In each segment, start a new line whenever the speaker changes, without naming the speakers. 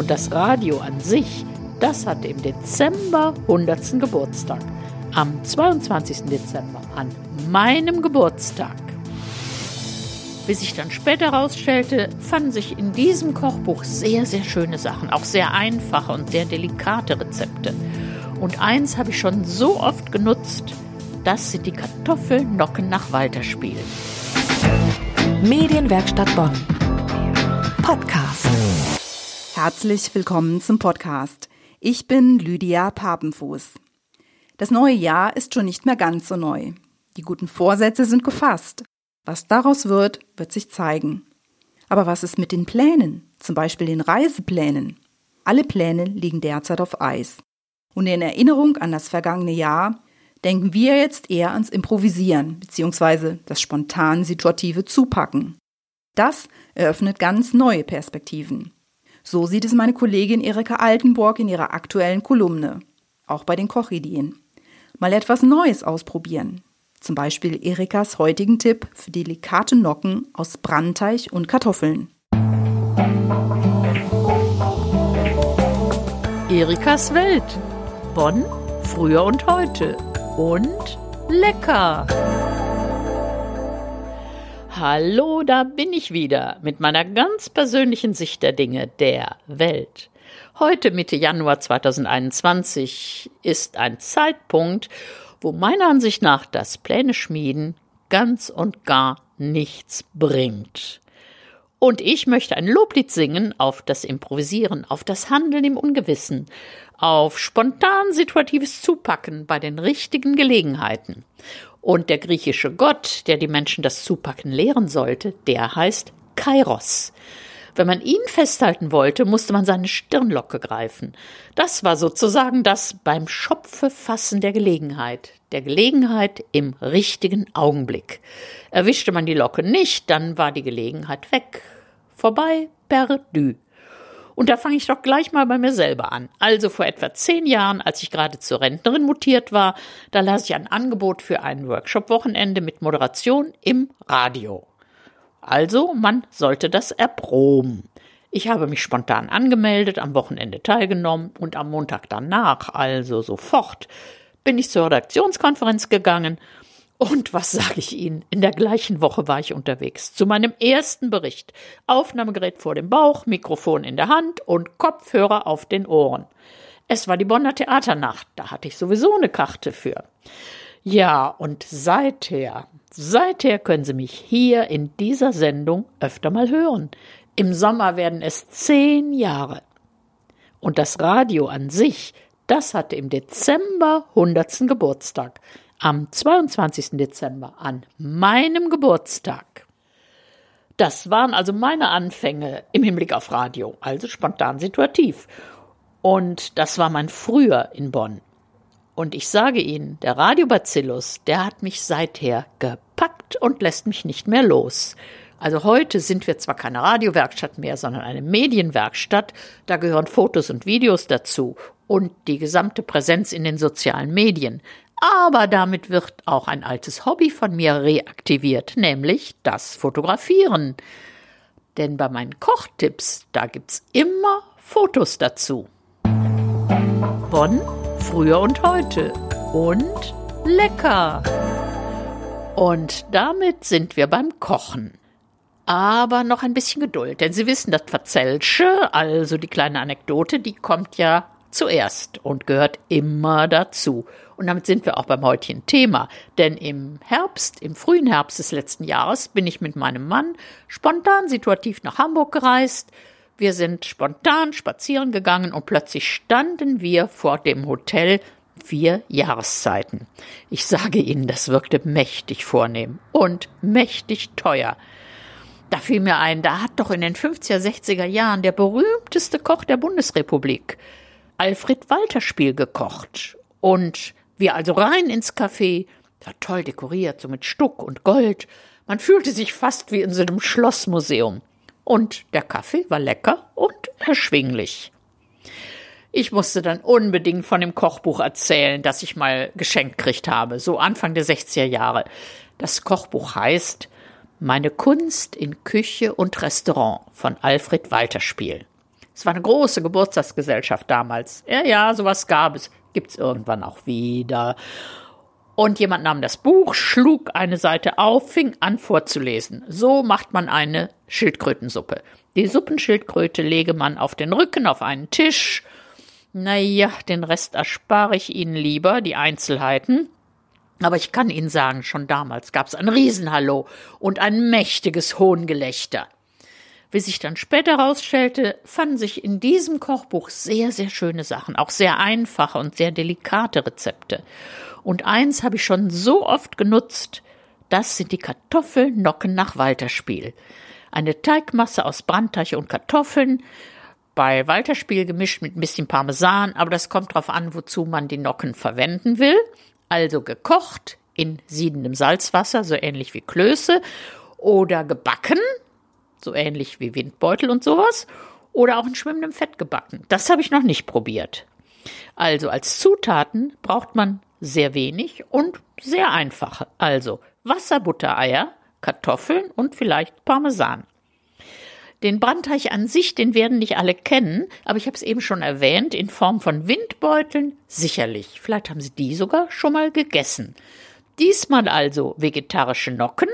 Und das Radio an sich, das hatte im Dezember 100. Geburtstag. Am 22. Dezember, an meinem Geburtstag. Wie sich dann später herausstellte, fanden sich in diesem Kochbuch sehr, sehr schöne Sachen, auch sehr einfache und sehr delikate Rezepte. Und eins habe ich schon so oft genutzt, das sind die Kartoffelnocken nach Walterspiel.
Medienwerkstatt Bonn. Podcast.
Herzlich willkommen zum Podcast. Ich bin Lydia Papenfuß. Das neue Jahr ist schon nicht mehr ganz so neu. Die guten Vorsätze sind gefasst. Was daraus wird, wird sich zeigen. Aber was ist mit den Plänen, zum Beispiel den Reiseplänen? Alle Pläne liegen derzeit auf Eis. Und in Erinnerung an das vergangene Jahr denken wir jetzt eher ans Improvisieren bzw. das spontan situative Zupacken. Das eröffnet ganz neue Perspektiven. So sieht es meine Kollegin Erika Altenburg in ihrer aktuellen Kolumne. Auch bei den Kochideen. Mal etwas Neues ausprobieren. Zum Beispiel Erikas heutigen Tipp für delikate Nocken aus Brandteig und Kartoffeln.
Erikas Welt. Bonn, früher und heute und lecker. Hallo, da bin ich wieder mit meiner ganz persönlichen Sicht der Dinge der Welt. Heute Mitte Januar 2021 ist ein Zeitpunkt, wo meiner Ansicht nach das Pläne schmieden ganz und gar nichts bringt. Und ich möchte ein Loblied singen auf das Improvisieren, auf das Handeln im Ungewissen, auf spontan situatives Zupacken bei den richtigen Gelegenheiten. Und der griechische Gott, der die Menschen das Zupacken lehren sollte, der heißt Kairos. Wenn man ihn festhalten wollte, musste man seine Stirnlocke greifen. Das war sozusagen das beim Schopfe fassen der Gelegenheit, der Gelegenheit im richtigen Augenblick. Erwischte man die Locke nicht, dann war die Gelegenheit weg. Vorbei, perdu. Und da fange ich doch gleich mal bei mir selber an. Also vor etwa zehn Jahren, als ich gerade zur Rentnerin mutiert war, da las ich ein Angebot für ein Workshop-Wochenende mit Moderation im Radio. Also, man sollte das erproben. Ich habe mich spontan angemeldet, am Wochenende teilgenommen und am Montag danach, also sofort, bin ich zur Redaktionskonferenz gegangen und was sage ich Ihnen? In der gleichen Woche war ich unterwegs. Zu meinem ersten Bericht. Aufnahmegerät vor dem Bauch, Mikrofon in der Hand und Kopfhörer auf den Ohren. Es war die Bonner Theaternacht. Da hatte ich sowieso eine Karte für. Ja, und seither, seither können Sie mich hier in dieser Sendung öfter mal hören. Im Sommer werden es zehn Jahre. Und das Radio an sich, das hatte im Dezember 100. Geburtstag am 22. Dezember, an meinem Geburtstag. Das waren also meine Anfänge im Hinblick auf Radio, also spontan situativ. Und das war mein Früher in Bonn. Und ich sage Ihnen, der Radiobacillus, der hat mich seither gepackt und lässt mich nicht mehr los. Also heute sind wir zwar keine Radiowerkstatt mehr, sondern eine Medienwerkstatt. Da gehören Fotos und Videos dazu und die gesamte Präsenz in den sozialen Medien. Aber damit wird auch ein altes Hobby von mir reaktiviert, nämlich das Fotografieren. Denn bei meinen Kochtipps, da gibt's immer Fotos dazu. Bonn, früher und heute. Und lecker. Und damit sind wir beim Kochen. Aber noch ein bisschen Geduld, denn Sie wissen, das Verzelsche, also die kleine Anekdote, die kommt ja zuerst und gehört immer dazu. Und damit sind wir auch beim heutigen Thema. Denn im Herbst, im frühen Herbst des letzten Jahres, bin ich mit meinem Mann spontan situativ nach Hamburg gereist. Wir sind spontan spazieren gegangen und plötzlich standen wir vor dem Hotel vier Jahreszeiten. Ich sage Ihnen, das wirkte mächtig vornehm und mächtig teuer. Da fiel mir ein, da hat doch in den 50er, 60er Jahren der berühmteste Koch der Bundesrepublik, Alfred Walter Spiel gekocht. Und wir also rein ins Café, war toll dekoriert, so mit Stuck und Gold. Man fühlte sich fast wie in so einem Schlossmuseum. Und der Kaffee war lecker und erschwinglich. Ich musste dann unbedingt von dem Kochbuch erzählen, das ich mal geschenkt gekriegt habe, so Anfang der 60er Jahre. Das Kochbuch heißt Meine Kunst in Küche und Restaurant von Alfred Walterspiel. Es war eine große Geburtstagsgesellschaft damals. Ja, ja, sowas gab es. Gibt's irgendwann auch wieder. Und jemand nahm das Buch, schlug eine Seite auf, fing an vorzulesen. So macht man eine Schildkrötensuppe. Die Suppenschildkröte lege man auf den Rücken auf einen Tisch. Naja, den Rest erspare ich Ihnen lieber, die Einzelheiten. Aber ich kann Ihnen sagen, schon damals gab's ein Riesenhallo und ein mächtiges Hohngelächter. Wie sich dann später herausstellte, fanden sich in diesem Kochbuch sehr, sehr schöne Sachen, auch sehr einfache und sehr delikate Rezepte. Und eins habe ich schon so oft genutzt, das sind die Kartoffelnocken nach Walterspiel. Eine Teigmasse aus Brandteig und Kartoffeln, bei Walterspiel gemischt mit ein bisschen Parmesan, aber das kommt darauf an, wozu man die Nocken verwenden will. Also gekocht in siedendem Salzwasser, so ähnlich wie Klöße, oder gebacken, so ähnlich wie Windbeutel und sowas, oder auch in schwimmendem Fett gebacken. Das habe ich noch nicht probiert. Also als Zutaten braucht man sehr wenig und sehr einfach. Also Wasser, Butter, Eier, Kartoffeln und vielleicht Parmesan. Den Brandteig an sich, den werden nicht alle kennen, aber ich habe es eben schon erwähnt, in Form von Windbeuteln sicherlich. Vielleicht haben Sie die sogar schon mal gegessen. Diesmal also vegetarische Nocken,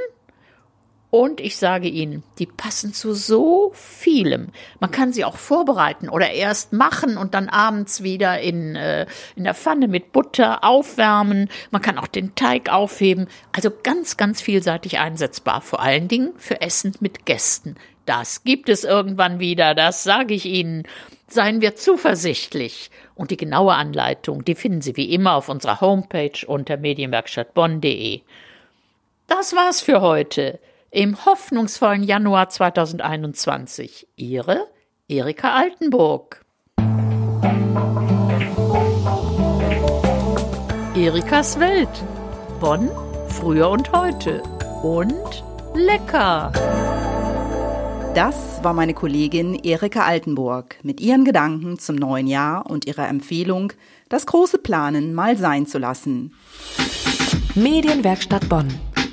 und ich sage Ihnen, die passen zu so vielem. Man kann sie auch vorbereiten oder erst machen und dann abends wieder in, äh, in der Pfanne mit Butter aufwärmen. Man kann auch den Teig aufheben. Also ganz, ganz vielseitig einsetzbar. Vor allen Dingen für Essen mit Gästen. Das gibt es irgendwann wieder, das sage ich Ihnen. Seien wir zuversichtlich. Und die genaue Anleitung, die finden Sie wie immer auf unserer Homepage unter medienwerkstattbonn.de. Das war's für heute im hoffnungsvollen Januar 2021. Ihre Erika Altenburg. Erikas Welt. Bonn, früher und heute. Und lecker.
Das war meine Kollegin Erika Altenburg mit ihren Gedanken zum neuen Jahr und ihrer Empfehlung, das große Planen mal sein zu lassen.
Medienwerkstatt Bonn.